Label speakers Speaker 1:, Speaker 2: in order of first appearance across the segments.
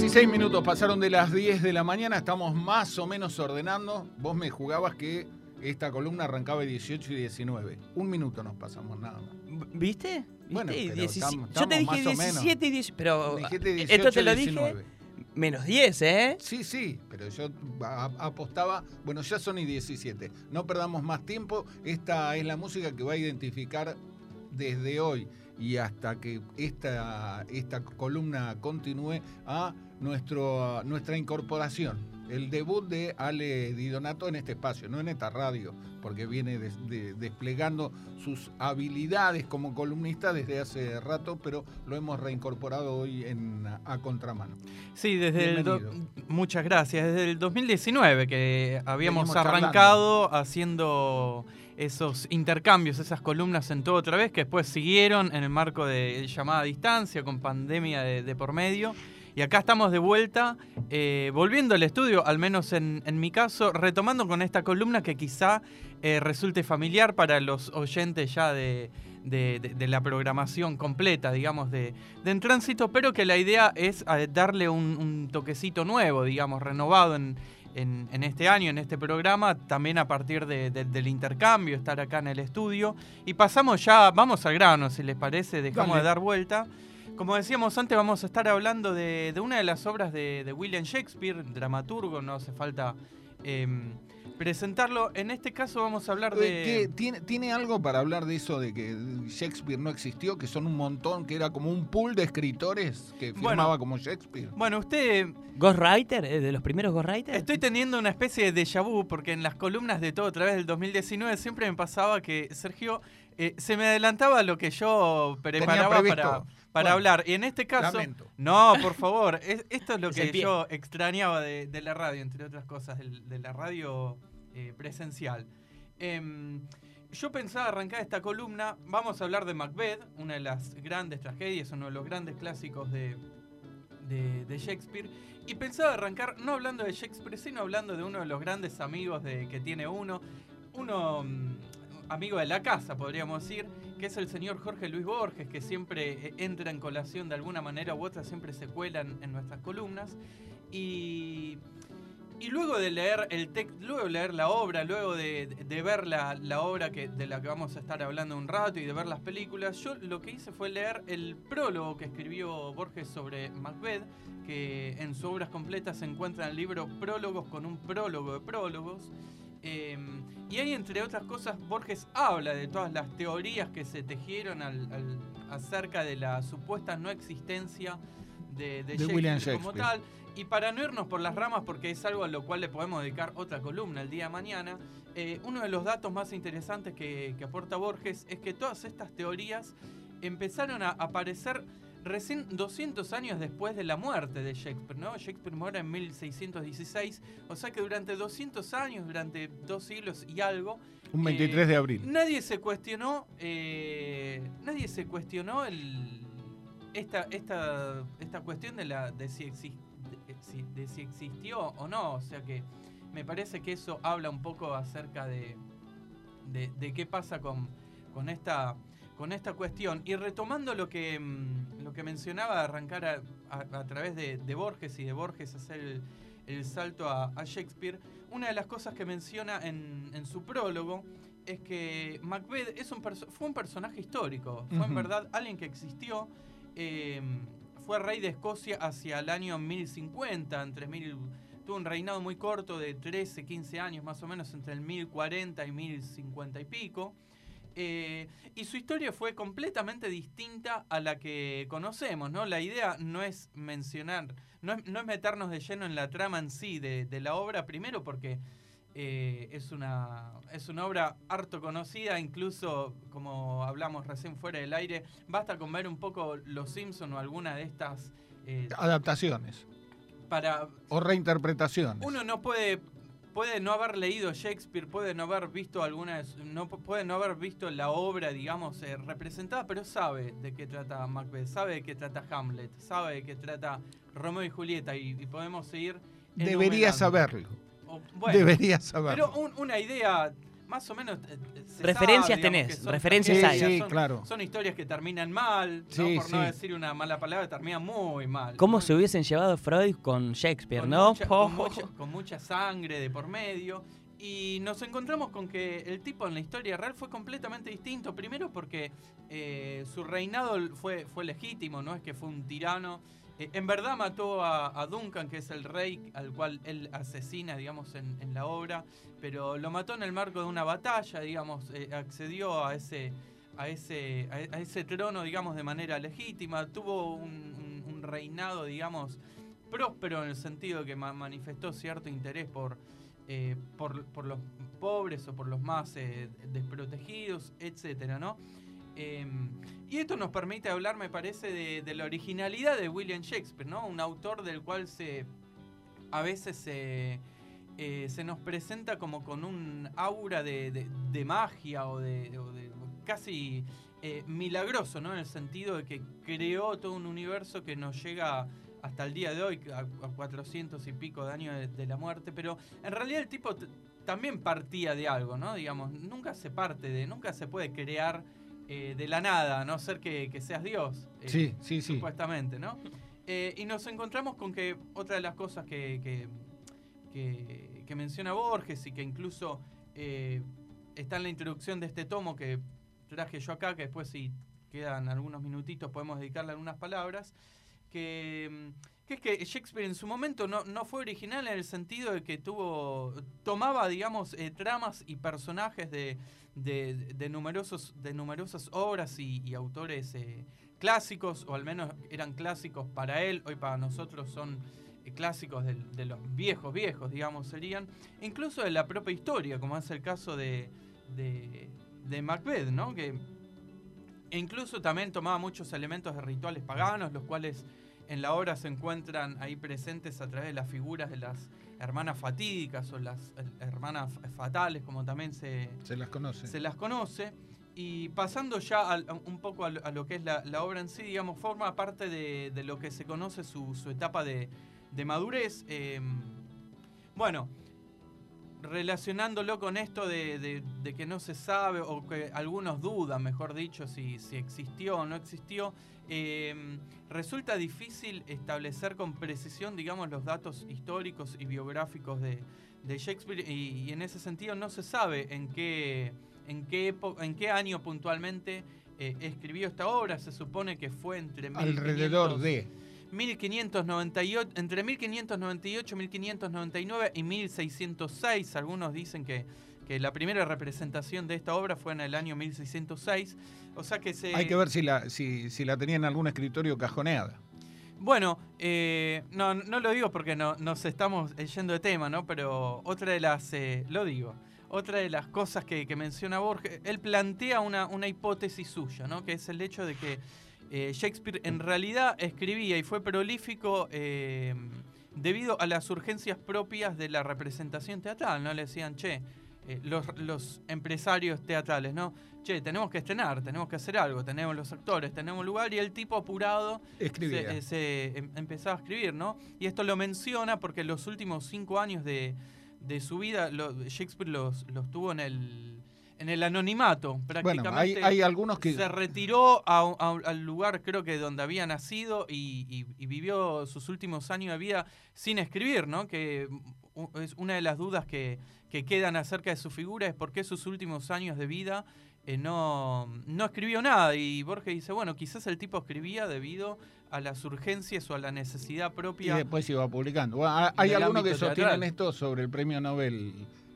Speaker 1: 16 minutos pasaron de las 10 de la mañana, estamos más o menos ordenando. Vos me jugabas que esta columna arrancaba 18 y 19. Un minuto nos pasamos nada más.
Speaker 2: ¿Viste?
Speaker 1: Bueno,
Speaker 2: ¿Viste?
Speaker 1: pero
Speaker 2: 17
Speaker 1: estamos-
Speaker 2: Yo te
Speaker 1: estamos
Speaker 2: dije
Speaker 1: más o menos.
Speaker 2: 17 y 10, pero
Speaker 1: Dijiste
Speaker 2: eh,
Speaker 1: 18
Speaker 2: esto te lo dije
Speaker 1: 19.
Speaker 2: menos 10, ¿eh?
Speaker 1: Sí, sí, pero yo apostaba, bueno, ya son y 17. No perdamos más tiempo. Esta es la música que va a identificar desde hoy y hasta que esta, esta columna continúe a nuestro, nuestra incorporación. El debut de Ale Di Donato en este espacio, no en esta radio, porque viene des- de- desplegando sus habilidades como columnista desde hace rato, pero lo hemos reincorporado hoy en, a contramano.
Speaker 3: Sí, desde el do- muchas gracias. Desde el 2019 que habíamos
Speaker 1: Venimos charlando.
Speaker 3: arrancado haciendo esos intercambios, esas columnas en todo otra vez, que después siguieron en el marco de llamada a distancia, con pandemia de, de por medio. Y acá estamos de vuelta, eh, volviendo al estudio, al menos en, en mi caso, retomando con esta columna que quizá eh, resulte familiar para los oyentes ya de, de- de- de la programación completa, digamos, de, de En Tránsito, pero que la idea es eh, darle un, un toquecito nuevo, digamos, renovado en, en- en este año, en este programa, también a partir de- de- del intercambio, estar acá en el estudio. Y pasamos ya, vamos al grano, si les parece, dejamos
Speaker 1: Dale.
Speaker 3: de dar vuelta. Como decíamos antes, vamos a estar hablando de, de una de las obras de, de William Shakespeare, dramaturgo, no hace falta em, presentarlo. En este caso vamos a hablar
Speaker 1: Eh,
Speaker 3: de...
Speaker 1: ¿qué- tiene, ¿Tiene algo para hablar de eso de que Shakespeare no existió? Que son un montón, que era como un pool de escritores que
Speaker 3: Bueno.
Speaker 1: firmaba como Shakespeare.
Speaker 3: Bueno, usted
Speaker 2: Ghostwriter, ¿eh? de los primeros Ghostwriters.
Speaker 3: Estoy teniendo una especie de déjà vu porque en las columnas de todo a través del 2019 siempre me pasaba que Sergio eh, se me adelantaba lo que yo preparaba para, para
Speaker 1: Bueno,
Speaker 3: hablar. Y en este caso,
Speaker 1: Lamento.
Speaker 3: no, por favor, es- esto es lo
Speaker 2: Es
Speaker 3: que yo extrañaba de, de la radio, entre otras cosas, de, la radio eh, presencial. Em, yo pensaba arrancar esta columna, vamos a hablar de Macbeth, una de las grandes tragedias, uno de los grandes clásicos de, de, de Shakespeare. Y pensaba arrancar no hablando de Shakespeare, sino hablando de uno de los grandes amigos de, que tiene uno. Uno mm, amigo de la casa, podríamos decir, que es el señor Jorge Luis Borges, que siempre eh, entra en colación de alguna manera u otra, siempre se cuelan en nuestras columnas. Y, y luego de leer el texto, luego de leer la obra, luego de, de ver la, la obra que, de la que vamos a estar hablando un rato y de ver las películas, yo lo que hice fue leer el prólogo que escribió Borges sobre Macbeth, que en su obras completas se encuentra en el libro Prólogos con un prólogo de prólogos. Eh, y ahí, entre otras cosas, Borges habla de todas las teorías que se tejieron al- al- acerca de la supuesta no existencia de, de
Speaker 1: De William
Speaker 3: como
Speaker 1: Shakespeare.
Speaker 3: tal. Y para no irnos por las ramas, porque es algo a lo cual le podemos dedicar otra columna el día de mañana, eh, uno de los datos más interesantes que, que aporta Borges es que todas estas teorías empezaron a aparecer recién 200 años después de la muerte de Shakespeare, ¿no? Shakespeare muere en 1616, o sea que durante 200 años, durante dos siglos y algo,
Speaker 1: Un 23 de abril.
Speaker 3: nadie se cuestionó, eh, nadie se cuestionó el, esta, esta, esta cuestión de, la, de, si exis- de si- de si existió o no, o sea que me parece que eso habla un poco acerca de, de, de qué pasa con, con esta con esta cuestión y retomando lo que mm, lo que mencionaba de arrancar a, a- a través de, de Borges y de Borges hacer el, el salto a, a Shakespeare una de las cosas que menciona en, en su prólogo es que Macbeth es un fue un personaje histórico fue en
Speaker 1: Ujú.
Speaker 3: verdad alguien que existió eh, fue rey de Escocia hacia el año 1050 entre mil tuvo un reinado muy corto de 13, 15 años más o menos entre el 1040 y 1050 y pico. Eh, y su historia fue completamente distinta a la que conocemos, ¿no? La idea no es mencionar, no es, no es meternos de lleno en la trama en sí de, de la obra, primero porque eh, es, una, es una obra harto conocida, incluso como hablamos recién fuera del aire, basta con ver un poco Los Simpson o alguna de estas... eh,
Speaker 1: Adaptaciones
Speaker 3: para
Speaker 1: o reinterpretaciones.
Speaker 3: uno no puede puede no haber leído Shakespeare, puede no haber visto alguna de su- no pu- puede no haber visto la obra, digamos, eh, representada, pero sabe de qué trata Macbeth, sabe de qué trata Hamlet, sabe de qué trata Romeo y Julieta y, y podemos seguir
Speaker 1: Debería saberlo.
Speaker 3: O- bueno,
Speaker 1: Debería saberlo.
Speaker 3: pero un- una idea más o menos. eh, eh, se
Speaker 2: Referencias
Speaker 3: sabe, digamos,
Speaker 2: tenés, referencias
Speaker 1: hay. Sí,
Speaker 3: son-
Speaker 1: claro.
Speaker 3: Son historias que terminan mal, ¿no?
Speaker 1: Sí,
Speaker 3: por no decir una mala palabra, terminan muy mal.
Speaker 2: ¿Cómo se hubiesen llevado Freud con Shakespeare,
Speaker 3: con
Speaker 2: no?
Speaker 3: mucha-
Speaker 2: Po.
Speaker 3: con, mucha, con mucha sangre de por medio. Y nos encontramos con que el tipo en la historia real fue completamente distinto. Primero porque eh, su reinado fue, fue legítimo, no es que fue un tirano. Eh, en verdad mató a, Duncan, que es el rey al cual él asesina, digamos, en, la obra. Pero lo mató en el marco de una batalla, digamos, eh, accedió a ese, a ese, a, ese trono, digamos, de manera legítima. Tuvo un, reinado, digamos, próspero en el sentido de que ma- manifestó cierto interés por, eh, por, por los pobres o por los más desprotegidos, etcétera, ¿no? Eh, y esto nos permite hablar, me parece, de, la originalidad de William Shakespeare, ¿no? Un autor del cual se a veces se, eh, se nos presenta como con un aura de, magia o de, casi eh, milagroso, ¿no? En el sentido de que creó todo un universo que nos llega hasta el día de hoy, a, a 400 y pico de años de, de la muerte, pero en realidad el tipo también partía de algo, ¿no? Digamos, nunca se parte de, nunca se puede crear eh, de la nada, a no ser que, que seas Dios. eh,
Speaker 1: Sí, sí, sí.
Speaker 3: supuestamente, ¿no? Eh, y nos encontramos con que otra de las cosas que, que, que- que menciona Borges y que incluso está en la introducción de este tomo que traje yo acá, que después si quedan algunos minutitos podemos dedicarle algunas palabras, que, mm, que es que Shakespeare en su momento no, no fue original en el sentido de que tuvo tomaba, digamos, eh, tramas y personajes de, de, de numerosos, de numerosas obras y, autores eh, clásicos, o al menos eran clásicos para él, hoy para nosotros son eh, clásicos de, los viejos, viejos, digamos, serían, incluso de la propia historia, como es el caso de, de, de Macbeth, ¿no? Que e incluso también tomaba muchos elementos de rituales paganos, los cuales en la obra se encuentran ahí presentes a través de las figuras de las hermanas fatídicas o las eh, hermanas fatales, como también se,
Speaker 1: Se las conoce.
Speaker 3: se las conoce. Y pasando ya a un poco a lo, a lo que es la, la obra en sí, digamos, forma parte de, de lo que se conoce su, su etapa de, de madurez. Eh, bueno, relacionándolo con esto de, que no se sabe, o que algunos dudan, mejor dicho, si, existió o no existió, eh, resulta difícil establecer con precisión, digamos, los datos históricos y biográficos de, de Shakespeare, y, en ese sentido no se sabe en qué, en qué, en qué año puntualmente eh, escribió esta obra. Se supone que fue entre
Speaker 1: Alrededor
Speaker 3: 1500
Speaker 1: de.
Speaker 3: 1598, entre 1598, 1599 y 1606. Algunos dicen que, que la primera representación de esta obra fue en el año 1606. O sea que se.
Speaker 1: Hay que ver si la, si, si la tenía en algún escritorio cajoneada.
Speaker 3: Bueno, eh, no, no lo digo porque no, nos estamos yendo de tema, ¿no? Pero otra de las. eh, lo digo. Otra de las cosas que, que menciona Borges, él plantea una, una hipótesis suya, ¿no? Que es el hecho de que eh, Shakespeare en realidad escribía y fue prolífico eh, debido a las urgencias propias de la representación teatral, ¿no? Le decían, che, eh, los, los empresarios teatrales, ¿no? Che, tenemos que estrenar, tenemos que hacer algo, tenemos los actores, tenemos lugar, y el tipo apurado
Speaker 1: Escribía.
Speaker 3: se, se, em- empezaba a escribir, ¿no? Y esto lo menciona porque los últimos cinco años de, de su vida, lo- Shakespeare los, los tuvo en el, en el anonimato,
Speaker 1: bueno,
Speaker 3: prácticamente.
Speaker 1: hay, hay algunos que.
Speaker 3: Se retiró a al lugar, creo que donde había nacido y, y- y vivió sus últimos años de vida sin escribir, ¿no? Que es una de las dudas que, que quedan acerca de su figura es por qué sus últimos años de vida eh, no, no escribió nada. Y Borges dice, bueno, quizás el tipo escribía debido a las urgencias o a la necesidad
Speaker 1: Y
Speaker 3: propia.
Speaker 1: después se iba publicando. Bueno, hay- algunos que sostienen
Speaker 3: teatral.
Speaker 1: esto sobre el premio Nobel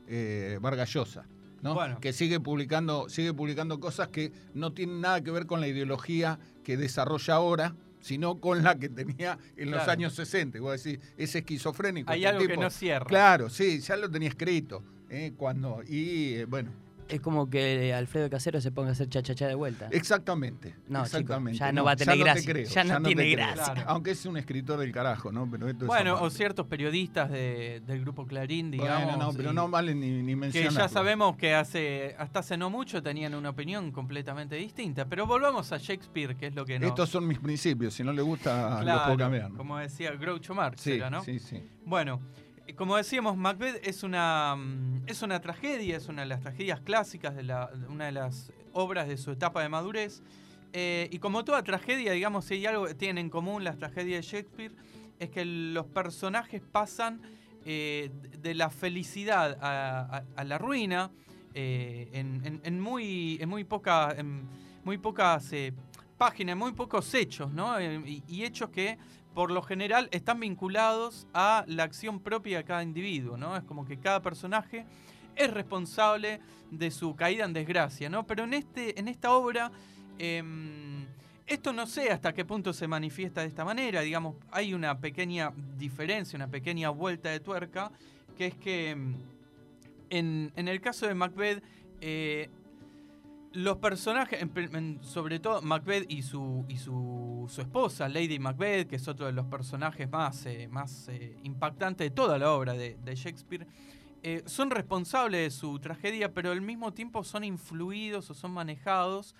Speaker 1: eh, Vargas Llosa, ¿no?
Speaker 3: Bueno.
Speaker 1: Que sigue publicando, sigue publicando cosas que no tienen nada que ver con la ideología que desarrolla ahora, sino con la que tenía en los años 60. Vos decís, es esquizofrénico.
Speaker 3: Hay
Speaker 1: este
Speaker 3: algo que no cierra.
Speaker 1: Claro, sí, ya lo tenía escrito. ¿eh? Cuando, y eh, bueno,
Speaker 2: Es como que Alfredo Casero se ponga a hacer chachachá de vuelta.
Speaker 1: exactamente.
Speaker 2: No, chico,
Speaker 1: exactamente.
Speaker 2: ya no va a tener
Speaker 1: te
Speaker 2: gracia,
Speaker 1: creo,
Speaker 2: ya no
Speaker 1: te
Speaker 2: tiene
Speaker 1: creo.
Speaker 2: gracia.
Speaker 3: Claro.
Speaker 1: Aunque es un escritor del carajo, ¿no? Pero esto es
Speaker 3: Bueno, o ciertos periodistas de- del grupo Clarín, digamos.
Speaker 1: Bueno, no, pero no vale ni, ni
Speaker 3: Que ya sabemos que hace hasta hace no mucho tenían una opinión completamente distinta. Pero volvamos a Shakespeare, que es lo que no.
Speaker 1: Estos son mis principios, si no le gusta,
Speaker 3: Claro,
Speaker 1: lo puedo cambiar. ¿no?
Speaker 3: Como decía Groucho Marx,
Speaker 1: Sí,
Speaker 3: era, ¿no?
Speaker 1: sí, sí.
Speaker 3: Bueno, como decíamos, Macbeth es una, mm, es una tragedia, es una de las tragedias clásicas, de, la, una de las obras de su etapa de madurez. Eh, y como toda tragedia, digamos, si hay algo que tienen en común las tragedias de Shakespeare, es que los personajes pasan eh, de la felicidad a, la ruina eh, en, muy, en muy, poca, en muy pocas páginas, muy pocos hechos, ¿no? Y hechos que por lo general están vinculados a la acción propia de cada individuo, ¿no? Es como que cada personaje es responsable de su caída en desgracia, ¿no? Pero en, este, en esta obra, em, esto no sé hasta qué punto se manifiesta de esta manera, digamos, hay una pequeña diferencia, una pequeña vuelta de tuerca, que es que em, en, en el caso de Macbeth, eh, los personajes, en pr- en- sobre todo Macbeth y su, y su, su esposa, Lady Macbeth, que es otro de los personajes más, eh, más eh, impactantes de toda la obra de, de Shakespeare, eh, son responsables de su tragedia, pero al mismo tiempo son influidos o son manejados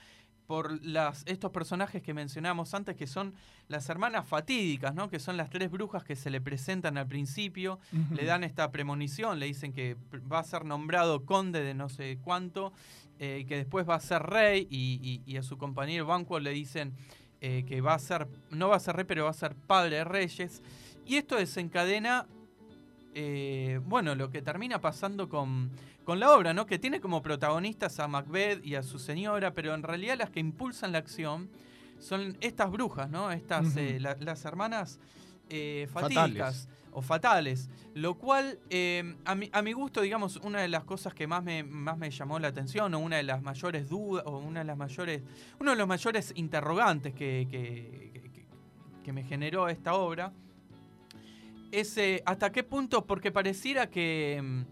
Speaker 3: por las, estos personajes que mencionamos antes, que son las hermanas fatídicas, ¿no? que son las tres brujas que se le presentan al principio, le dan esta premonición, le dicen que va a ser nombrado conde de no sé cuánto, eh, que después va a ser rey, y, y- y a su compañero Banquo le dicen eh, que va a ser, no va a ser rey, pero va a ser padre de reyes. Y esto desencadena, eh, bueno, lo que termina pasando con, con la obra, ¿no? Que tiene como protagonistas a Macbeth y a su señora, pero en realidad las que impulsan la acción son estas brujas, ¿no? Estas, eh, la- las hermanas eh,
Speaker 1: Fatales.
Speaker 3: O fatales. Lo cual, eh, a, mi, a mi gusto, digamos, una de las cosas que más me, más me llamó la atención, o una de las mayores dudas, o una de las mayores, uno de los mayores interrogantes que, que- que- me generó esta obra, es eh, hasta qué punto, porque pareciera que,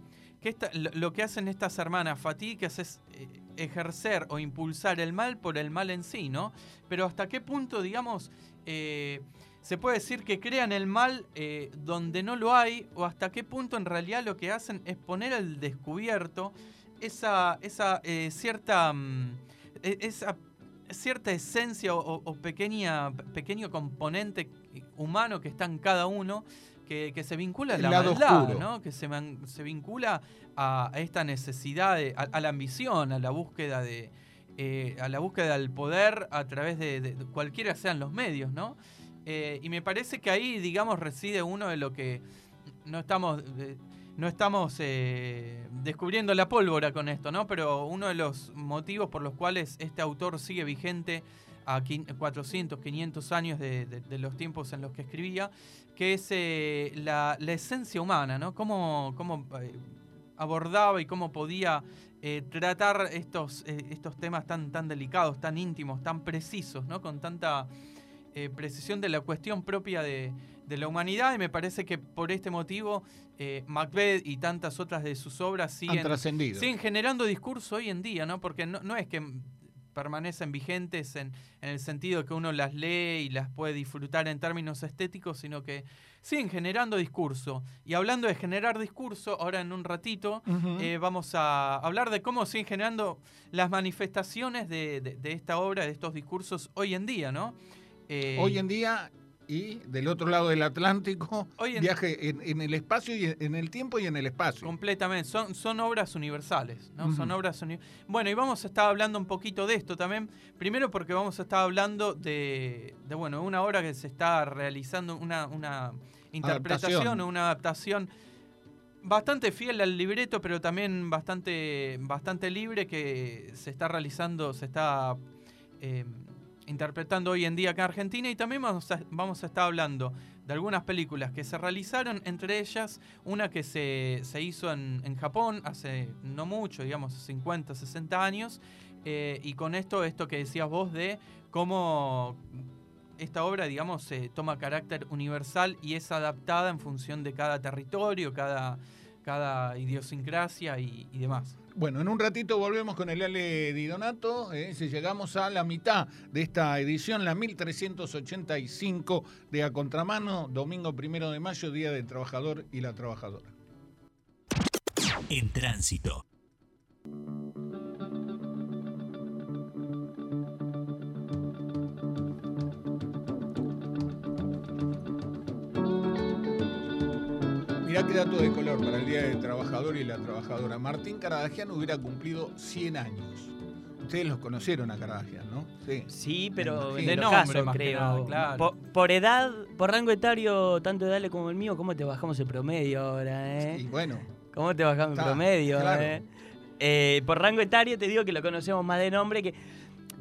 Speaker 3: que esta- lo, lo que hacen estas hermanas fatídicas es eh, ejercer o impulsar el mal por el mal en sí, ¿no? Pero hasta qué punto, digamos, eh, se puede decir que crean el mal eh, donde no lo hay, o hasta qué punto en realidad lo que hacen es poner al descubierto esa, esa eh, cierta, mm, e- esa cierta esencia o, pequeña, pequeño componente humano que está en cada uno, que, que se vincula a la
Speaker 1: lado
Speaker 3: maldad. ¿no? que se, se vincula a, a esta necesidad, de- a, a la ambición, a la búsqueda de eh, a la búsqueda del poder a través de, de- de cualquiera sean los medios, ¿no? Eh, y me parece que ahí, digamos, reside uno de lo que no estamos, no estamos eh, descubriendo la pólvora con esto, ¿no? Pero uno de los motivos por los cuales este autor sigue vigente a quin- 400, 500 años de, de- los tiempos en los que escribía, que es eh, la, la esencia humana, ¿no? Cómo, cómo, abordaba y cómo podía eh, tratar estos, estos temas tan, tan delicados, tan íntimos, tan precisos, ¿no? Con tanta eh, precisión de la cuestión propia de, de la humanidad y me parece que por este motivo eh, Macbeth y tantas otras de sus obras siguen, siguen generando discurso hoy en día, ¿no? Porque no, no es que permanecen vigentes en, en el sentido que uno las lee y las puede disfrutar en términos estéticos, sino que siguen generando discurso. Y hablando de generar discurso, ahora en un ratito eh, vamos a hablar de cómo siguen generando las manifestaciones de, de- de esta obra, de estos discursos hoy en día, ¿no? Eh,
Speaker 1: Hoy en día y del otro lado del Atlántico,
Speaker 3: Hoy en-
Speaker 1: viaje en, en el espacio y en, en el tiempo y en el espacio.
Speaker 3: Completamente, son, son obras universales, ¿no? Son obras uni- Bueno, y vamos a estar hablando un poquito de esto también. Primero porque vamos a estar hablando de, de bueno, una obra que se está realizando, una, una interpretación, o una adaptación bastante fiel al libreto, pero también bastante, bastante libre que se está realizando, se está eh, interpretando hoy en día acá en Argentina. Y también vamos a, estar hablando de algunas películas que se realizaron, entre ellas una que se, hizo en, Japón hace no mucho, digamos 50, 60 años, eh, y con esto, esto que decías vos de cómo esta obra, digamos, eh, toma carácter universal y es adaptada en función de cada territorio, cada, cada idiosincrasia y demás.
Speaker 1: Bueno, en un ratito volvemos con el Ale Di Donato. eh, si llegamos a la mitad de esta edición, la 1385 de A Contramano, domingo primero de mayo, Día del Trabajador y la Trabajadora.
Speaker 4: En tránsito.
Speaker 1: Mirá qué dato de color para el Día del Trabajador y la Trabajadora. Martín Caradagian hubiera cumplido 100 años. Ustedes los conocieron a Caradagian, ¿no? Sí.
Speaker 2: Sí, pero en el
Speaker 3: De nombre,
Speaker 2: caso,
Speaker 3: más que
Speaker 2: creo.
Speaker 3: nada, claro.
Speaker 2: por, por edad, por rango etario, tanto de Dale como el mío, ¿cómo te bajamos el promedio ahora, eh?
Speaker 1: Y bueno,
Speaker 2: ¿Cómo te bajamos el
Speaker 1: Está,
Speaker 2: promedio,
Speaker 1: claro.
Speaker 2: eh? Eh, por rango etario te digo que lo conocemos más de nombre que...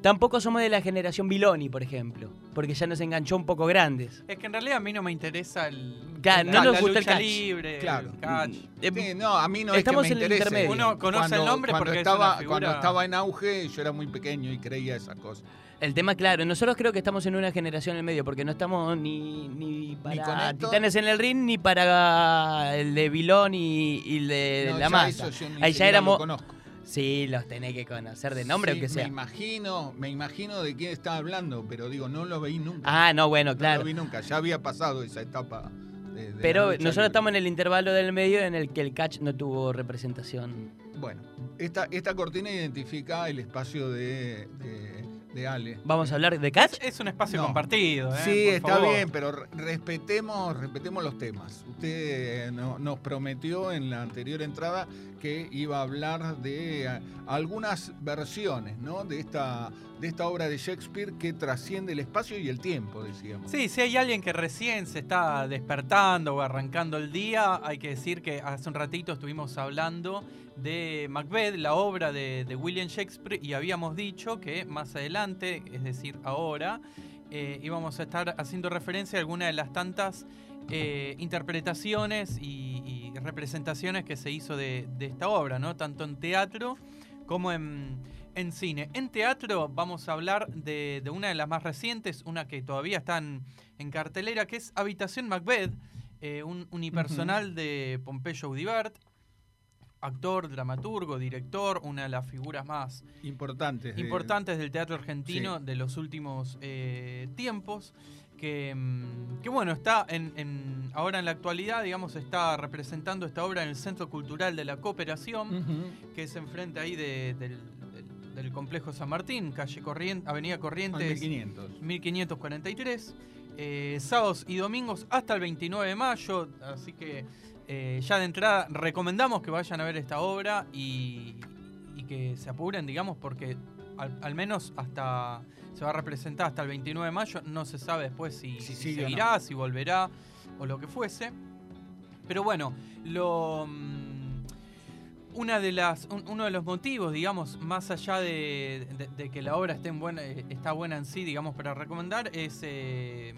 Speaker 2: Tampoco somos de la generación Biloni, por ejemplo, porque ya nos enganchó un poco grandes.
Speaker 3: Es que en realidad a mí no me interesa el.
Speaker 2: Claro,
Speaker 3: la-
Speaker 2: no nos
Speaker 3: la
Speaker 2: gusta el catch.
Speaker 3: libre,
Speaker 1: Claro.
Speaker 3: el catch.
Speaker 2: Eh,
Speaker 1: sí, no, a mí no
Speaker 2: estamos
Speaker 1: es que
Speaker 2: en el
Speaker 1: interese.
Speaker 2: intermedio.
Speaker 3: Uno conoce el nombre
Speaker 1: cuando
Speaker 3: porque es
Speaker 1: estaba,
Speaker 3: una figura-
Speaker 1: Cuando estaba en auge, yo era muy pequeño y creía esas cosas.
Speaker 2: El tema, claro, nosotros creo que estamos en una generación en el medio, porque no estamos ni, ni para
Speaker 1: con esto.
Speaker 2: Titanes en el Ring, ni para el de Vilón y, y el de
Speaker 1: No,
Speaker 2: La
Speaker 1: ya
Speaker 2: Masa.
Speaker 1: eso yo ni
Speaker 2: Ahí ya éramos...
Speaker 1: lo conozco.
Speaker 2: Sí, los tenés que conocer de nombre,
Speaker 1: Sí,
Speaker 2: aunque sea.
Speaker 1: Me imagino, me imagino de quién está hablando, pero digo, no lo veí nunca.
Speaker 2: Ah, no, bueno,
Speaker 1: no
Speaker 2: claro.
Speaker 1: lo vi nunca. Ya había pasado esa etapa. de-
Speaker 2: Pero nosotros
Speaker 1: libre.
Speaker 2: estamos en el intervalo del medio en el que el catch no tuvo representación.
Speaker 1: Bueno, esta, esta cortina identifica el espacio de, de, de Ale.
Speaker 2: ¿Vamos a hablar de catch?
Speaker 3: Es un espacio
Speaker 1: No.
Speaker 3: compartido, ¿eh?
Speaker 1: Sí,
Speaker 3: Por
Speaker 1: está
Speaker 3: favor.
Speaker 1: bien, pero re- respetemos, respetemos los temas. Usted eh, no- nos prometió en la anterior entrada que iba a hablar de eh, algunas versiones ¿no? de, esta, de esta obra de Shakespeare que trasciende el espacio y el tiempo, decíamos.
Speaker 3: Sí, si hay alguien que recién se está despertando o arrancando el día, hay que decir que hace un ratito estuvimos hablando de Macbeth, la obra de, William Shakespeare, y habíamos dicho que más adelante, es decir, ahora, eh, íbamos a estar haciendo referencia a alguna de las tantas eh, interpretaciones y, representaciones que se hizo de, de esta obra, ¿no? Tanto en teatro como en, en cine. En teatro vamos a hablar de, de una de las más recientes, una que todavía está en, en cartelera, que es Habitación Macbeth, eh, un unipersonal de Pompeyo Audibert, actor, dramaturgo, director, una de las figuras más
Speaker 1: Importantes. de-
Speaker 3: importantes del teatro argentino
Speaker 1: Sí.
Speaker 3: de los últimos eh, tiempos. Que, mm, que bueno, está en, en- ahora en la actualidad, digamos, está representando esta obra en el Centro Cultural de la Cooperación que es enfrente ahí de- del, del- complejo San Martín, calle Corrientes, Avenida Corrientes
Speaker 1: 1500.
Speaker 3: 1543. eh, sábados y domingos hasta el 29 de mayo, así que eh, ya de entrada recomendamos que vayan a ver esta obra y, y que se apuren, digamos, porque al, al menos hasta se va a representar hasta el 29 de mayo, no se sabe después si,
Speaker 1: Si
Speaker 3: si
Speaker 1: no.
Speaker 3: seguirá, si volverá o lo que fuese. Pero bueno, lo mm, una de las un- uno de los motivos, digamos, más allá de, de- de que la obra esté en buena, eh, está buena en sí, digamos, para recomendar, es eh,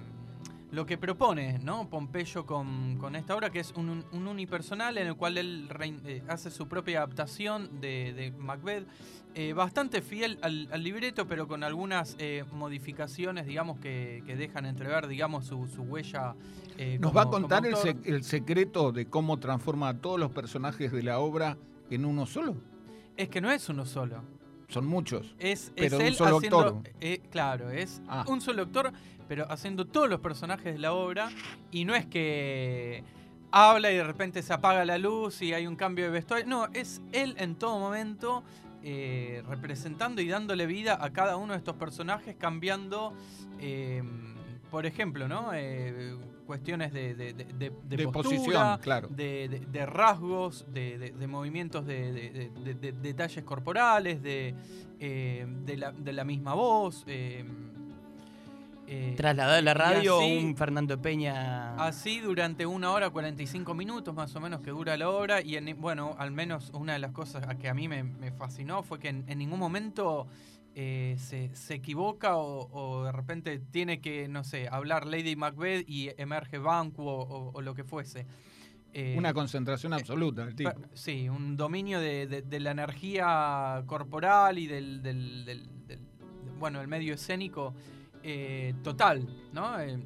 Speaker 3: lo que propone, ¿no? Pompeyo con, con esta obra, que es un, un- un unipersonal en el cual él rein- eh, hace su propia adaptación de, de Macbeth, eh, bastante fiel al, al libreto, pero con algunas eh, modificaciones, digamos, que, que dejan entrever, digamos, su, su huella.
Speaker 1: ¿Nos
Speaker 3: como-
Speaker 1: va a contar el, sec- el secreto de cómo transforma a todos los personajes de la obra en uno solo?
Speaker 3: Es que no es uno solo.
Speaker 1: Son muchos.
Speaker 3: Es,
Speaker 1: Pero
Speaker 3: es
Speaker 1: un
Speaker 3: él
Speaker 1: solo
Speaker 3: haciendo.
Speaker 1: actor.
Speaker 3: eh, claro, es
Speaker 1: Ah.
Speaker 3: un solo actor, pero haciendo todos los personajes de la obra. Y no es que habla y de repente se apaga la luz y hay un cambio de vestuario. No, es él en todo momento eh, representando y dándole vida a cada uno de estos personajes, cambiando. eh, por ejemplo, ¿no? Eh, cuestiones de, de, de- de- de
Speaker 1: De
Speaker 3: postura,
Speaker 1: posición, claro.
Speaker 3: de, de- de rasgos, de, de- de movimientos, de, de- de- de- de detalles corporales, de, eh, de, la, de la misma voz. eh, eh,
Speaker 2: Trasladado a la radio
Speaker 3: así-
Speaker 2: un Fernando Peña.
Speaker 3: Así durante una hora 45 minutos más o menos que dura la obra y en- bueno, al menos una de las cosas a que a mí me, me fascinó fue que en, en ningún momento eh, se, se equivoca o, o de repente tiene que, no sé, hablar Lady Macbeth y emerge Banquo o, lo que fuese. Eh,
Speaker 1: Una concentración absoluta del tipo.
Speaker 3: Sí, un dominio de, de- de la energía corporal y del, del- del- del- bueno, el medio escénico eh, total, ¿no? Eh,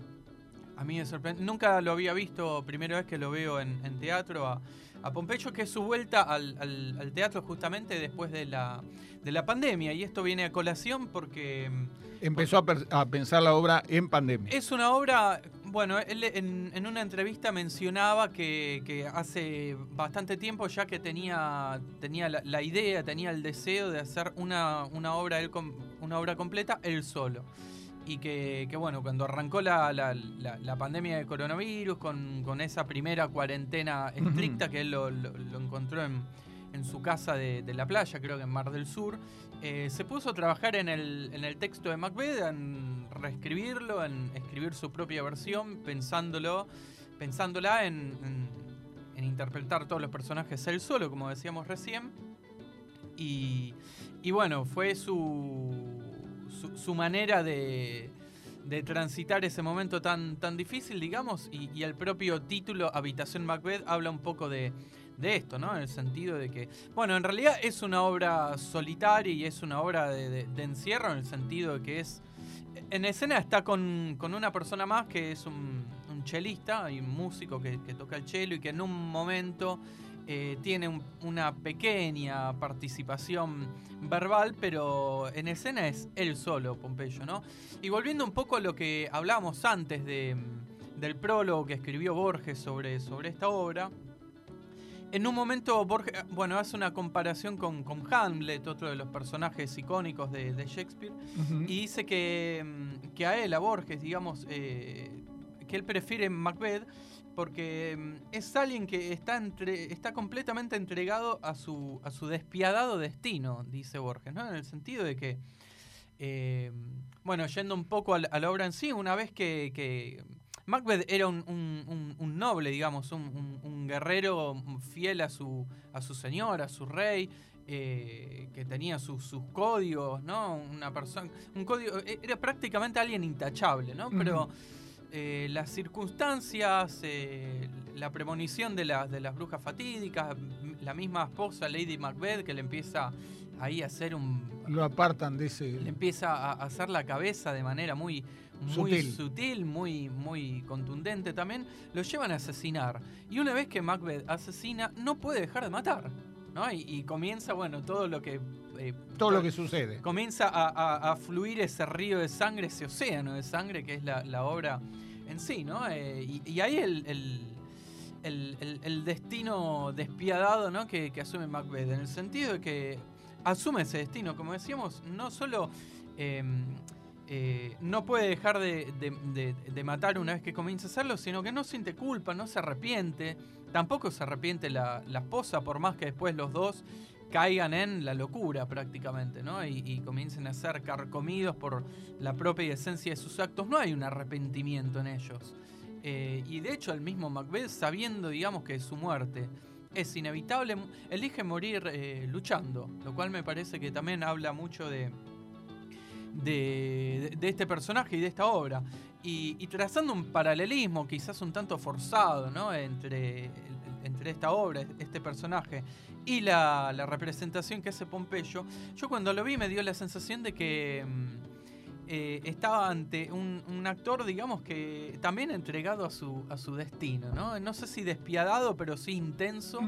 Speaker 3: a mí me sorprende. Nunca lo había visto, primera vez que lo veo en, en teatro a, a Pompeyo, que es su vuelta al, al- al teatro justamente después de la, de la pandemia. Y esto viene a colación porque... mm,
Speaker 1: Empezó a, pensar la obra en pandemia.
Speaker 3: es una obra, bueno, él en, en una entrevista mencionaba que, que hace bastante tiempo ya que tenía, tenía la, la idea, tenía el deseo de hacer una, una obra él una obra completa él solo. Y que, que, bueno, cuando arrancó la, la- la- la pandemia de coronavirus, con, con esa primera cuarentena estricta que él lo, lo- lo encontró en, en su casa de, de la playa, creo que en Mar del Sur, eh, se puso a trabajar en el, en el texto de Macbeth, en reescribirlo, en escribir su propia versión, pensándolo, pensándola en, en- en interpretar todos los personajes él solo, como decíamos recién. Y, y bueno, fue su, su, manera de, de transitar ese momento tan, tan difícil, digamos, y, el propio título Habitación Macbeth habla un poco de, de esto, ¿no? En el sentido de que, bueno, en realidad es una obra solitaria y es una obra de, de- encierro en el sentido de que es... En escena está con, con una persona más que es un, un chelista y un músico que, que toca el chelo y que en un momento eh, tiene un- una pequeña participación verbal, pero en escena es él solo, Pompeyo, ¿no? Y volviendo un poco a lo que hablábamos antes de, del prólogo que escribió Borges sobre, sobre esta obra, en un momento Borges, bueno, hace una comparación con, con Hamlet, otro de los personajes icónicos de, de Shakespeare, y dice que, mm, que a él, a Borges, digamos, eh, que él prefiere Macbeth porque mm, es alguien que está, entre, está completamente entregado a su, a su despiadado destino, dice Borges, ¿no? En el sentido de que, eh, bueno, yendo un poco a la, obra en sí, una vez que, Macbeth era un, noble, digamos, un, guerrero fiel a su, a su señor, a su rey, eh, que tenía sus- códigos, ¿no? Una persona, un código, e- era prácticamente alguien intachable, ¿no? Pero. Eh, las circunstancias, eh, la premonición de, la- de las brujas fatídicas, la misma esposa Lady Macbeth que le empieza ahí a hacer un,
Speaker 1: Lo apartan de ese.
Speaker 3: le empieza a a hacer la cabeza de manera muy, muy
Speaker 1: Sutil.
Speaker 3: sutil, muy, muy contundente también, lo llevan a asesinar. Y una vez que Macbeth asesina, no puede dejar de matar. ¿no? Y, y comienza, bueno, todo lo que... eh,
Speaker 1: Todo lo que sucede.
Speaker 3: comienza a, a- a fluir ese río de sangre, ese océano de sangre que es la, la obra en sí, ¿no? Eh, y, y ahí el, el- el- destino despiadado, ¿no? Que, que asume Macbeth, en el sentido de que asume ese destino, como decíamos, no solo eh, eh, no puede dejar de, de- de- de matar una vez que comienza a hacerlo, sino que no siente culpa, no se arrepiente, tampoco se arrepiente la, la esposa, por más que después los dos caigan en la locura prácticamente, ¿no? Y, y comiencen a ser carcomidos por la propia esencia de sus actos. No hay un arrepentimiento en ellos. Eh, y de hecho el mismo Macbeth, sabiendo, digamos, que su muerte es inevitable, elige morir eh, luchando, lo cual me parece que también habla mucho de, de, de este personaje y de esta obra. Y, y trazando un paralelismo quizás un tanto forzado ¿no? entre, entre esta obra, este personaje, y la, la representación que hace Pompeyo, yo cuando lo vi me dio la sensación de que mm, eh, estaba ante un, un actor, digamos que también entregado a su, a su destino, ¿no? No sé si despiadado, pero sí intenso,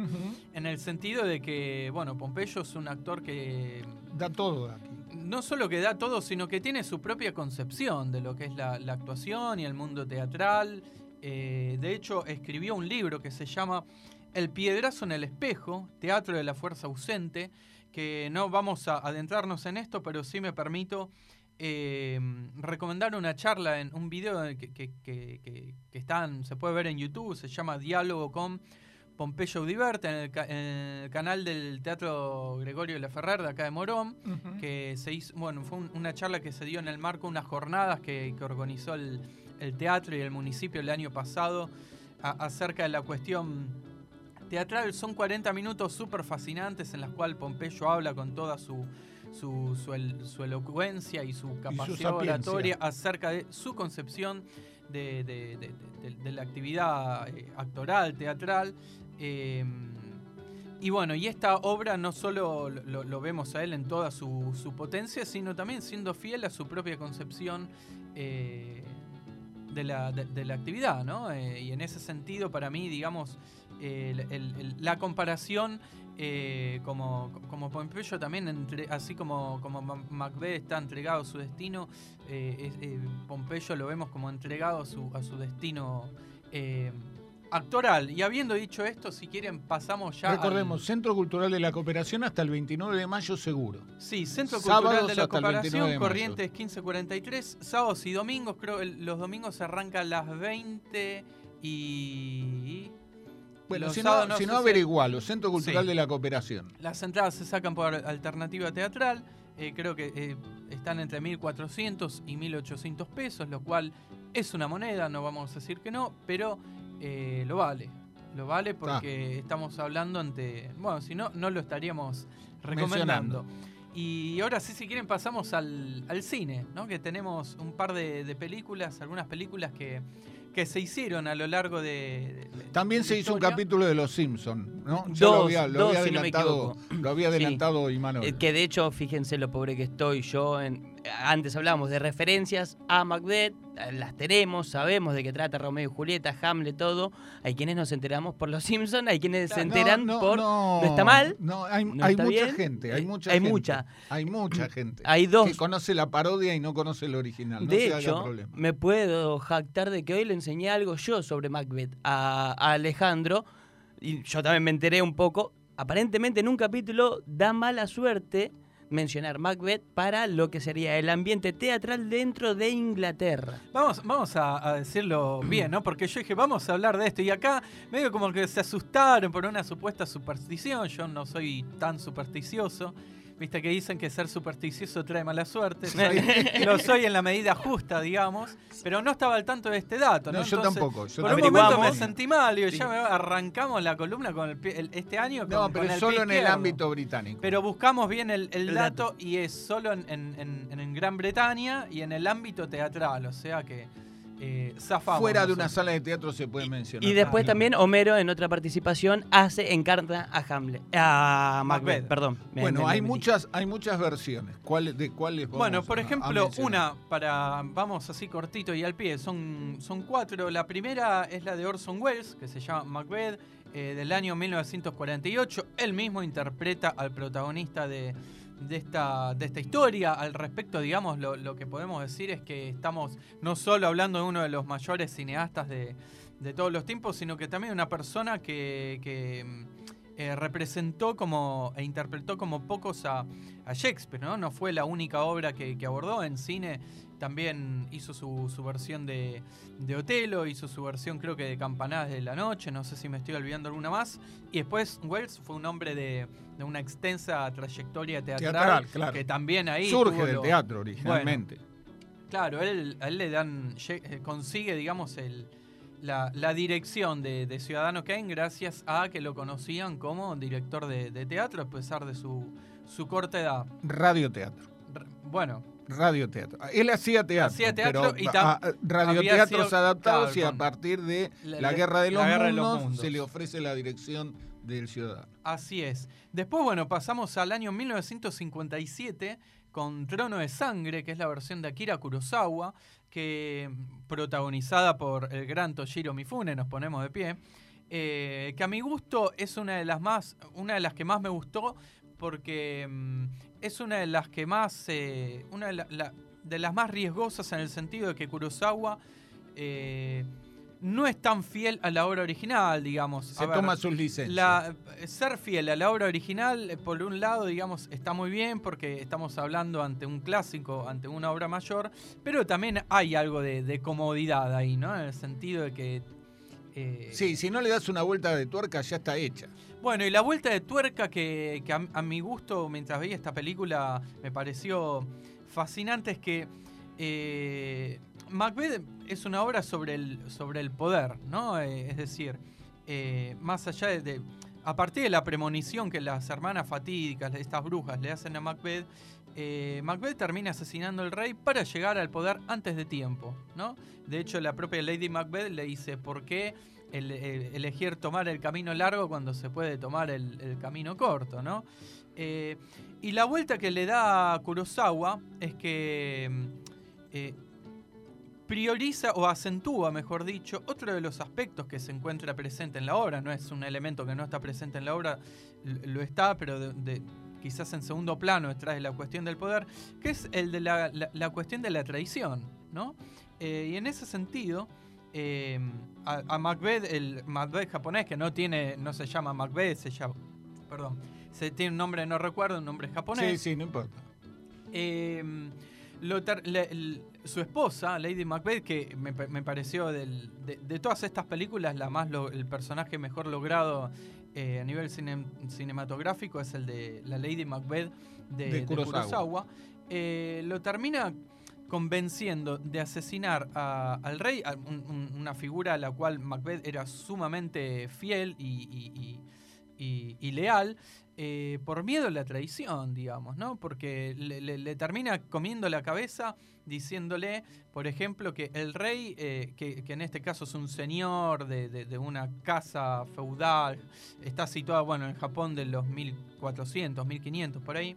Speaker 3: en el sentido de que, bueno, Pompeyo es un actor que
Speaker 1: Da todo aquí.
Speaker 3: no solo que da todo, sino que tiene su propia concepción de lo que es la, la actuación y el mundo teatral. Eh, de hecho, escribió un libro que se llama El piedrazo en el espejo, Teatro de la Fuerza Ausente, que no vamos a adentrarnos en esto, pero sí me permito eh, recomendar una charla en un video que, que- que- que- que están, se puede ver en YouTube, se llama Diálogo con Pompeyo Udiverte, en el, ca- en el canal del Teatro Gregorio de la Ferrer de acá de Morón que se hizo, bueno, fue un- una charla que se dio en el marco de unas jornadas que organizó el, el teatro y el municipio el año pasado a- acerca de la cuestión teatral. Son 40 minutos súper fascinantes en las cuales Pompeyo habla con toda su, su, su el- su elocuencia y su capacidad oratoria acerca de su concepción de, de- de- de- de la actividad eh, actoral, teatral. eh, y bueno, y esta obra no solo lo, lo- lo vemos a él en toda su, su potencia, sino también siendo fiel a su propia concepción eh, de, la, de- la actividad, ¿no? Eh, y en ese sentido, para mí, digamos, la comparación, eh, como, como Pompeyo también, entre, así como, como Ma- Macbeth está entregado a su destino, eh, eh, Pompeyo lo vemos como entregado a su, a su destino. Actoral. Y habiendo dicho esto, si quieren, pasamos ya.
Speaker 1: Recordemos,
Speaker 3: al-
Speaker 1: Centro Cultural de la Cooperación hasta el 29 de mayo seguro.
Speaker 3: Sí, Centro
Speaker 1: Sábados
Speaker 3: Cultural de la
Speaker 1: hasta el 29 de
Speaker 3: Cooperación,
Speaker 1: mayo.
Speaker 3: Corrientes 1543, sábados y domingos, creo el- los domingos arrancan a las 20 y...
Speaker 1: Bueno,
Speaker 3: los
Speaker 1: si no, si no averigualo, Centro Cultural
Speaker 3: Sí.
Speaker 1: de la Cooperación.
Speaker 3: Las entradas se sacan por alternativa teatral, eh, creo que eh, están entre 1.400 y 1.800 pesos, lo cual es una moneda, no vamos a decir que no, pero eh, lo vale. Lo vale porque estamos hablando ante... Bueno, si no, no lo estaríamos recomendando. Y ahora sí, si quieren, pasamos al, al cine, ¿no? Que tenemos un par de, de películas, algunas películas que, que se hicieron a lo largo de...
Speaker 1: También se hizo un capítulo de Los Simpson, ¿no? Ya lo
Speaker 2: Dos,
Speaker 1: había, lo
Speaker 2: dos,
Speaker 1: había
Speaker 2: si no me
Speaker 1: adelantado, lo había
Speaker 2: Sí.
Speaker 1: adelantado Imanol.
Speaker 2: Eh, que de hecho, fíjense lo pobre que estoy yo. En, antes hablábamos de referencias a Macbeth, eh, las tenemos, sabemos de qué trata Romeo y Julieta, Hamlet, todo. Hay quienes nos enteramos por Los Simpsons, hay quienes se enteran por... No, está mal,
Speaker 1: No, hay,
Speaker 2: no
Speaker 1: mucha
Speaker 2: bien,
Speaker 1: gente, hay
Speaker 2: eh,
Speaker 1: mucha
Speaker 2: hay
Speaker 1: gente.
Speaker 2: mucha.
Speaker 1: Hay mucha gente.
Speaker 2: Hay dos.
Speaker 1: Que conoce la parodia y no conoce el original. No
Speaker 2: de
Speaker 1: se haga
Speaker 2: hecho,
Speaker 1: problema.
Speaker 2: me puedo jactar de que hoy le enseñé algo yo sobre Macbeth a, a Alejandro, y yo también me enteré un poco. Aparentemente en un capítulo da mala suerte mencionar Macbeth para lo que sería el ambiente teatral dentro de Inglaterra.
Speaker 3: Vamos, vamos a, decirlo bien, ¿no? Porque yo dije, vamos a hablar de esto. Y acá, medio como que se asustaron por una supuesta superstición. Yo no soy tan supersticioso. Viste que dicen que ser supersticioso trae mala suerte. Soy- lo soy en la medida justa, digamos. Pero no estaba al tanto de este dato, ¿no?
Speaker 1: No, yo
Speaker 3: Entonces,
Speaker 1: tampoco. yo
Speaker 3: por un momento me sentí mal. Digo,
Speaker 2: Sí.
Speaker 3: ya me arrancamos la columna con el pie- el- este año. Con,
Speaker 1: No,
Speaker 3: con
Speaker 1: pero
Speaker 3: el
Speaker 1: solo en el ámbito británico.
Speaker 3: Pero buscamos bien el, el
Speaker 2: El
Speaker 3: dato,
Speaker 2: dato.
Speaker 3: y es solo en, en- en- en Gran Bretaña y en el ámbito teatral, o sea que eh, zafamos.
Speaker 1: Fuera de una sala de teatro se puede mencionar.
Speaker 2: Y después
Speaker 1: Ah,
Speaker 2: también Homero en otra participación hace encarna a Hamlet, a Macbeth,
Speaker 3: Macbeth.
Speaker 2: perdón. Me-
Speaker 1: Bueno,
Speaker 2: me-
Speaker 1: hay
Speaker 2: me
Speaker 1: muchas, hay muchas versiones. ¿Cuál, ¿De cuáles vamos
Speaker 3: Bueno, por
Speaker 1: a-
Speaker 3: ejemplo, una para, vamos así cortito y al pie, son, son cuatro. La primera es la de Orson Welles, que se llama Macbeth, eh, del año 1948. Él mismo interpreta al protagonista de, de esta, de esta historia. Al respecto, digamos, lo, lo que podemos decir es que estamos no solo hablando de uno de los mayores cineastas de, de todos los tiempos, sino que también una persona que, que, eh, representó como e interpretó como pocos a, a Shakespeare, ¿no? No fue la única obra que, que abordó en cine. También hizo su, su versión de, de Otelo, hizo su versión creo que de Campanadas de la Noche, no sé si me estoy olvidando alguna más. Y después Wells fue un hombre de, de una extensa trayectoria teatral,
Speaker 1: Teatral, claro.
Speaker 3: que también ahí
Speaker 1: Surge del
Speaker 3: lo-
Speaker 1: teatro originalmente.
Speaker 3: Claro, él, a él le dan, eh, consigue, digamos, el, la, la dirección de, de Ciudadano Kane gracias a que lo conocían como director de, de teatro, a pesar de su, su corta edad.
Speaker 1: Radioteatro.
Speaker 3: Bueno,
Speaker 1: Radioteatro. Él hacía teatro.
Speaker 3: Hacía teatro
Speaker 1: pero
Speaker 3: y
Speaker 1: a- radioteatros adaptados
Speaker 3: claro,
Speaker 1: y a partir de
Speaker 3: la-
Speaker 1: guerra, de los,
Speaker 3: la Guerra de los
Speaker 1: mundos,
Speaker 3: Mundos.
Speaker 1: se le ofrece la dirección del ciudadano.
Speaker 3: así es. Después, bueno, pasamos al año 1957 con Trono de Sangre, que es la versión de Akira Kurosawa, que protagonizada por el gran Toshiro Mifune, nos ponemos de pie. eh, que a mi gusto es una de las más, una de las que más me gustó, porque mm, es una de las que más, eh, una de, la- la- de las más riesgosas en el sentido de que Kurosawa eh, no es tan fiel a la obra original, digamos.
Speaker 1: Se
Speaker 3: ver,
Speaker 1: toma sus licencias.
Speaker 3: la- ser fiel a la obra original, eh, por un lado, digamos, está muy bien porque estamos hablando ante un clásico, ante una obra mayor, pero también hay algo de, de comodidad ahí, ¿no? En el sentido de que... eh,
Speaker 1: Sí, si no le das una vuelta de tuerca ya está hecha.
Speaker 3: Bueno, y la vuelta de tuerca que, a, mi gusto, mientras veía esta película, me pareció fascinante es que eh, Macbeth es una obra sobre el, sobre el poder, ¿no? Eh, es decir, eh, más allá de, de- A partir de la premonición que las hermanas fatídicas, estas brujas, le hacen a Macbeth, Macbeth termina asesinando al rey para llegar al poder antes de tiempo, ¿no? De hecho, la propia Lady Macbeth le dice, ¿por qué el- el- elegir tomar el camino largo cuando se puede tomar el, camino corto, ¿no? Eh, y la vuelta que le da Kurosawa es que mm, eh, prioriza o acentúa, mejor dicho, otro de los aspectos que se encuentra presente en la obra. No es un elemento que no está presente en la obra, lo está, pero quizás en segundo plano detrás de la cuestión del poder, que es el de la, la- la cuestión de la traición, ¿no? Eh, y en ese sentido, eh, a, a Macbeth, el Macbeth japonés, que no tiene, no se llama Macbeth, se llama, perdón, se tiene un nombre, no recuerdo, un nombre
Speaker 1: Sí,
Speaker 3: japonés.
Speaker 1: sí, no importa.
Speaker 3: Eh, lo ter- le- el- su esposa, Lady Macbeth, que me, me pareció del- de, de todas estas películas, la más lo- el personaje mejor logrado eh, a nivel cine- cinematográfico es el de la Lady Macbeth de,
Speaker 1: De. Kurosawa.
Speaker 3: Eh, lo termina convenciendo de asesinar al rey, una figura a la cual Macbeth era sumamente fiel y, leal, eh, por miedo a la traición, digamos, ¿no? Porque le, termina comiendo la cabeza diciéndole, por ejemplo, que el rey, eh, que, en este caso es un señor de, una casa feudal, está situado, bueno, en Japón de los 1400, 1500, por ahí,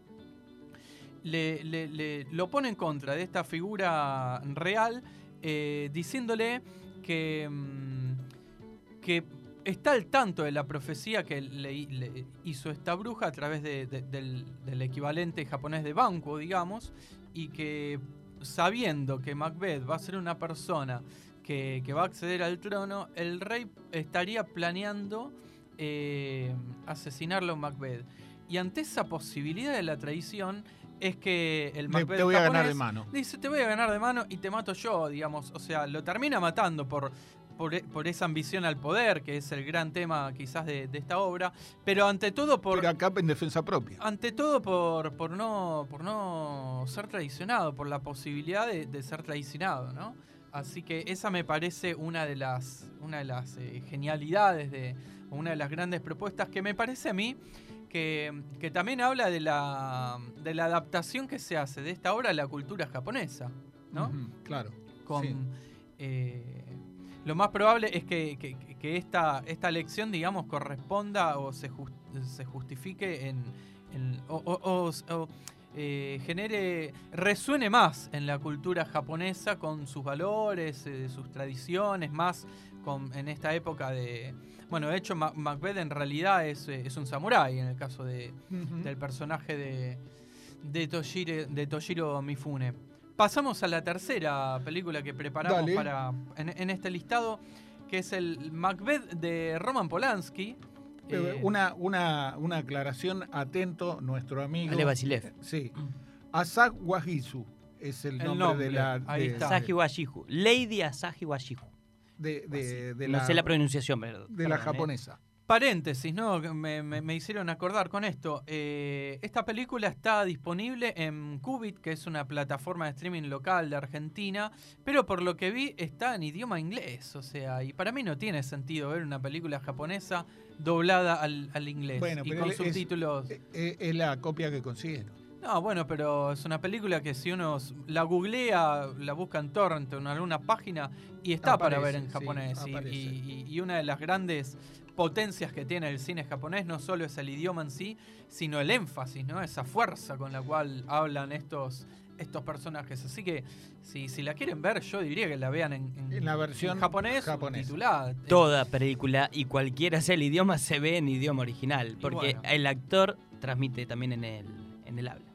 Speaker 3: le, lo pone en contra de esta figura real, eh, diciéndole que, mm, que está al tanto de la profecía que le, hizo esta bruja a través de- de- del, del equivalente japonés de Banquo, digamos, y que sabiendo que Macbeth va a ser una persona que, que va a acceder al trono, el rey estaría planeando eh, asesinarlo a Macbeth. Y ante esa posibilidad de la traición es que el Macbeth
Speaker 1: te voy a ganar de mano.
Speaker 3: Dice, te voy a ganar de mano y te mato yo, digamos. O sea, lo termina matando por, por, por esa ambición al poder, que es el gran tema quizás de, de esta obra. Pero ante todo por...
Speaker 1: Pero acá en defensa propia.
Speaker 3: Ante todo por, por, no, por no ser traicionado, por la posibilidad de, de ser traicionado, ¿no? Así que esa me parece una de las, una de las eh, genialidades, de una de las grandes propuestas que me parece a mí que, que también habla de la, de la adaptación que se hace de esta obra a la cultura japonesa, ¿no?
Speaker 1: Claro.
Speaker 3: con
Speaker 1: Sí.
Speaker 3: eh, lo más probable es que, que- que esta, esta lección, digamos, corresponda o se, se justifique en, en- o, o- o- o, eh, genere, resuene más en la cultura japonesa con sus valores, eh, sus tradiciones, más con, en esta época de... Bueno, de hecho, Ma- Macbeth en realidad es, eh, es un samurái en el caso de, del personaje de, de, Toshire- de Toshiro Mifune. Pasamos a la tercera película que preparamos
Speaker 1: Dale.
Speaker 3: para en, en este listado, que es el Macbeth de Roman Polanski.
Speaker 1: Eh,
Speaker 3: Eh,
Speaker 1: una, una, una aclaración, atento, nuestro amigo.
Speaker 2: Ale Basilev.
Speaker 1: Sí. Asak Wahizu es el,
Speaker 3: El
Speaker 1: nombre,
Speaker 3: nombre,
Speaker 1: de la.
Speaker 3: ahí
Speaker 1: de-
Speaker 3: está.
Speaker 2: Asahi Washihu. Lady Asahi Washihu.
Speaker 1: De, de- de
Speaker 2: no
Speaker 1: la,
Speaker 2: sé la pronunciación, pero.
Speaker 1: de la
Speaker 2: perdón, ¿eh?
Speaker 1: japonesa.
Speaker 3: Paréntesis, ¿no? Que Me, me- me hicieron acordar con esto. Eh, esta película está disponible en Qubit, que es una plataforma de streaming local de Argentina, pero por lo que vi está en idioma inglés. O sea, y para mí no tiene sentido ver una película japonesa doblada al, al inglés
Speaker 1: Bueno,
Speaker 3: y
Speaker 1: pero
Speaker 3: con
Speaker 1: es-
Speaker 3: subtítulos.
Speaker 1: Eh, eh, es la copia que consiguieron.
Speaker 3: No, bueno, pero es una película que si uno la googlea, la busca en torrent o en alguna página y está para ver en
Speaker 1: sí,
Speaker 3: japonés. y-
Speaker 1: aparece.
Speaker 3: y, y una de las grandes potencias que tiene el cine japonés no solo es el idioma en sí, sino el énfasis, ¿no? Esa fuerza con la cual hablan estos, estos personajes. Así que si, si la quieren ver, yo diría que la vean en, en-
Speaker 1: En la versión
Speaker 3: en japonés,
Speaker 1: japonesa.
Speaker 3: subtitulada.
Speaker 2: Toda película y cualquiera sea el idioma se ve en idioma original. Porque
Speaker 3: bueno.
Speaker 2: el actor transmite también en el, en el habla.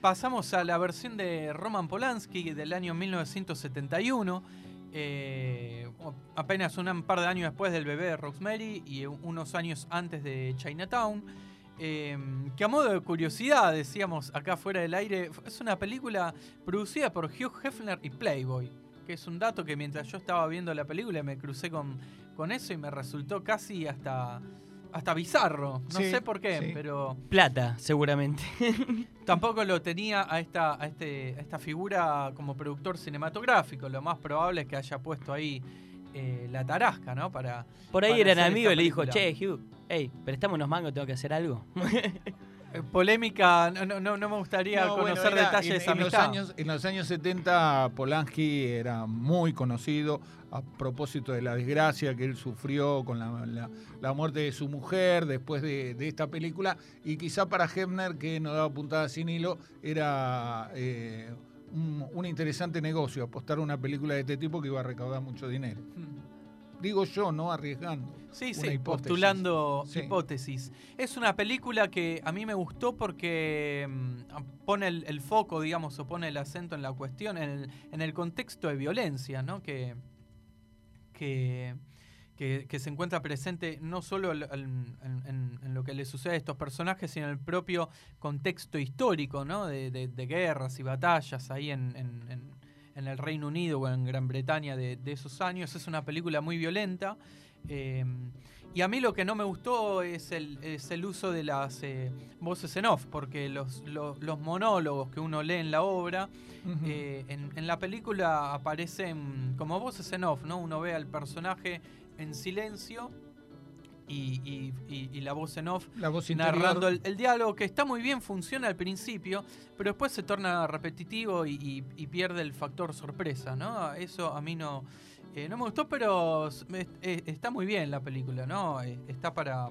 Speaker 3: Pasamos a la versión de Roman Polanski del año 1971. eh, apenas un par de años después del bebé de Rosemary y unos años antes de Chinatown. eh, que a modo de curiosidad, decíamos acá fuera del aire, es una película producida por Hugh Hefner y Playboy. Que es un dato que mientras yo estaba viendo la película me crucé con, con eso y me resultó casi hasta, hasta bizarro. No
Speaker 1: Sí,
Speaker 3: sé por qué,
Speaker 1: sí.
Speaker 3: pero
Speaker 2: Plata, seguramente.
Speaker 3: Tampoco lo tenía a esta, a, este, a esta figura como productor cinematográfico. Lo más probable es que haya puesto ahí eh, la tarasca, ¿no? Para,
Speaker 2: Por ahí
Speaker 3: Para
Speaker 2: eran amigos y le dijo, che, Hugh, hey, prestame unos mangos, tengo que hacer algo.
Speaker 3: eh, polémica, no, no, no, me gustaría
Speaker 1: No, bueno,
Speaker 3: conocer
Speaker 1: era-
Speaker 3: detalles
Speaker 1: en,
Speaker 3: de esa
Speaker 1: en los años, en los años 70 Polanski era muy conocido a propósito de la desgracia que él sufrió con la, la- la muerte de su mujer después de, de esta película y quizá para Hefner, que no daba puntada sin hilo, era eh, un, un interesante negocio apostar a una película de este tipo que iba a recaudar mucho dinero.
Speaker 3: Mm.
Speaker 1: Digo yo, no arriesgando.
Speaker 3: Sí, sí,
Speaker 1: hipótesis.
Speaker 3: postulando
Speaker 1: Sí.
Speaker 3: hipótesis. Es una película que a mí me gustó porque mm, pone el, el foco, digamos, o pone el acento en la cuestión, en el, en el contexto de violencia, ¿no? Que, que, que, que se encuentra presente no solo en lo que le sucede a estos personajes, sino en el propio contexto histórico, ¿no? De, de- de guerras y batallas ahí en, en- el Reino Unido o en Gran Bretaña de, de esos años. Es una película muy violenta. eh, y a mí lo que no me gustó es el, es el uso de las eh, voces en off, porque los, los, los monólogos que uno lee en la obra eh, en, en la película aparecen como voces en off, ¿no? Uno ve al personaje en silencio y, y- y- y la voz en off
Speaker 1: la voz interior.
Speaker 3: narrando el, el diálogo, que está muy bien, funciona al principio, pero después se torna repetitivo y, pierde el factor sorpresa, ¿no? Eso a mí no, eh, no me gustó, pero me- eh, está muy bien la película, ¿no? Eh, está para,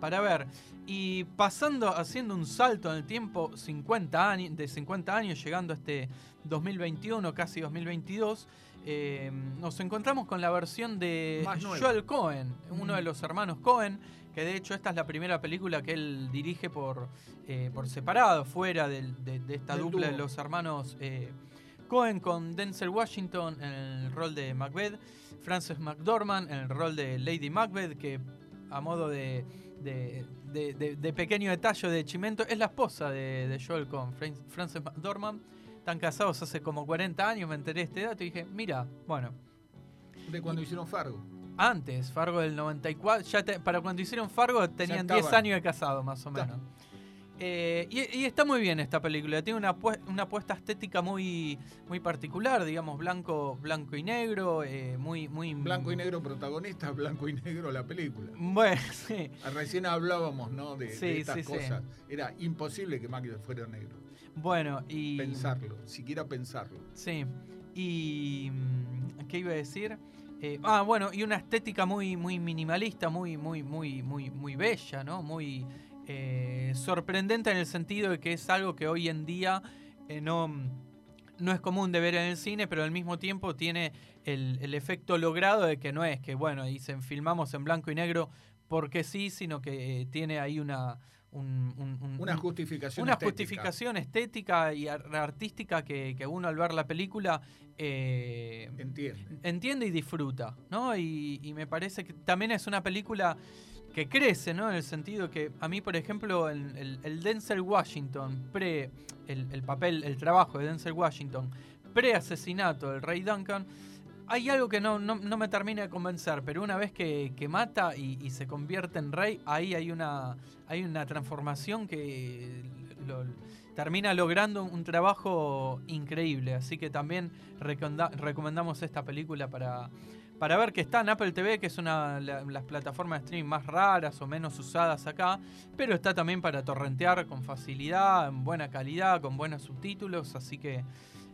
Speaker 3: para ver. Y pasando, haciendo un salto en el tiempo 50 años, de 50 años, llegando a este 2021, casi 2022, eh, nos encontramos con la versión de. Joel Cohen, uno
Speaker 1: Mm.
Speaker 3: de los hermanos Cohen, que de hecho esta es la primera película que él dirige por, eh, por separado, fuera de, de esta
Speaker 1: Del
Speaker 3: dupla de los hermanos eh, Cohen con Denzel Washington en el rol de Macbeth, Frances McDormand en el rol de Lady Macbeth, que a modo de, de- pequeño detalle de chimento es la esposa de, Joel Cohen, Fran- Frances McDormand. Están casados hace como 40 años, me enteré de este dato y dije, mira, bueno,
Speaker 1: De cuando hicieron Fargo.
Speaker 3: antes, Fargo del 94, ya te- para cuando hicieron Fargo tenían 10
Speaker 1: estaban.
Speaker 3: años de casado más o menos. Eh, y, y está muy bien esta película, tiene una, una apuesta estética muy, muy particular, digamos, blanco, blanco y negro, eh, muy, muy...
Speaker 1: Blanco y negro protagonista, blanco y negro la película.
Speaker 3: Bueno, sí.
Speaker 1: Ah, Recién hablábamos, ¿no? De, estas
Speaker 3: sí,
Speaker 1: cosas. Era imposible que Macbeth fuera negro.
Speaker 3: Bueno, y...
Speaker 1: Pensarlo, siquiera pensarlo.
Speaker 3: Sí. Y. mm, ¿Qué iba a decir? Eh, ah, bueno, y una estética muy, muy minimalista, muy, muy, muy, muy, muy bella, ¿no? Muy eh, sorprendente en el sentido de que es algo que hoy en día eh, no, no es común de ver en el cine, pero al mismo tiempo tiene el, el efecto logrado de que no es que, bueno, dicen filmamos en blanco y negro porque sí, sino que eh, tiene ahí una. un- un- un-
Speaker 1: Una
Speaker 3: un-
Speaker 1: justificación
Speaker 3: una
Speaker 1: estética.
Speaker 3: justificación estética y ar- artística que, que uno al ver la película eh,
Speaker 1: Entiende.
Speaker 3: entiende y disfruta, ¿no? Y, y me parece que también es una película que crece, ¿no? En el sentido que a mí, por ejemplo, el, el- el Denzel Washington, pre, el, el papel, el trabajo de Denzel Washington, pre-asesinato del Rey Duncan, hay algo que no, no, me termina de convencer, pero una vez que, que mata y, se convierte en rey, ahí hay una, hay una transformación que lo- termina logrando un trabajo increíble. Así que también recomendamos esta película para, para ver que está en Apple TV, que es una de la- las plataformas de streaming más raras o menos usadas acá, pero está también para torrentear con facilidad, en buena calidad, con buenos subtítulos, así que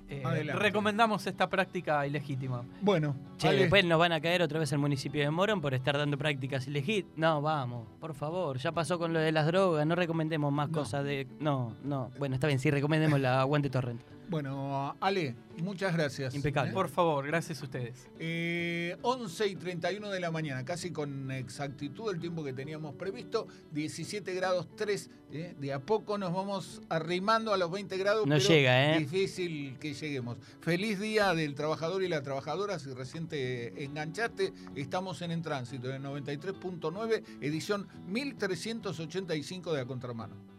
Speaker 3: eh, recomendamos esta práctica ilegítima.
Speaker 1: Bueno,
Speaker 2: Che,
Speaker 1: Ale,
Speaker 2: después nos van a caer otra vez el municipio de Morón por estar dando prácticas ilegítimas. No, vamos, por favor. Ya pasó con lo de las drogas, no recomendemos más
Speaker 1: No.
Speaker 2: cosas de. No, no. Bueno, está bien, sí, recomendemos la Aguante Torrent.
Speaker 1: Bueno, Ale, muchas gracias.
Speaker 2: Impecable.
Speaker 1: ¿Eh?
Speaker 3: Por favor, gracias a ustedes.
Speaker 1: Eh, 11 y 31 de la mañana, casi con exactitud el tiempo que teníamos previsto, 17 grados 3, ¿eh? de a poco nos vamos arrimando a los 20 grados,
Speaker 2: No
Speaker 1: pero
Speaker 2: llega, ¿eh?
Speaker 1: difícil que lleguemos. Feliz día del trabajador y la trabajadora, si recién te enganchaste, estamos en En Tránsito, en el 93.9, edición 1385 de A Contramano.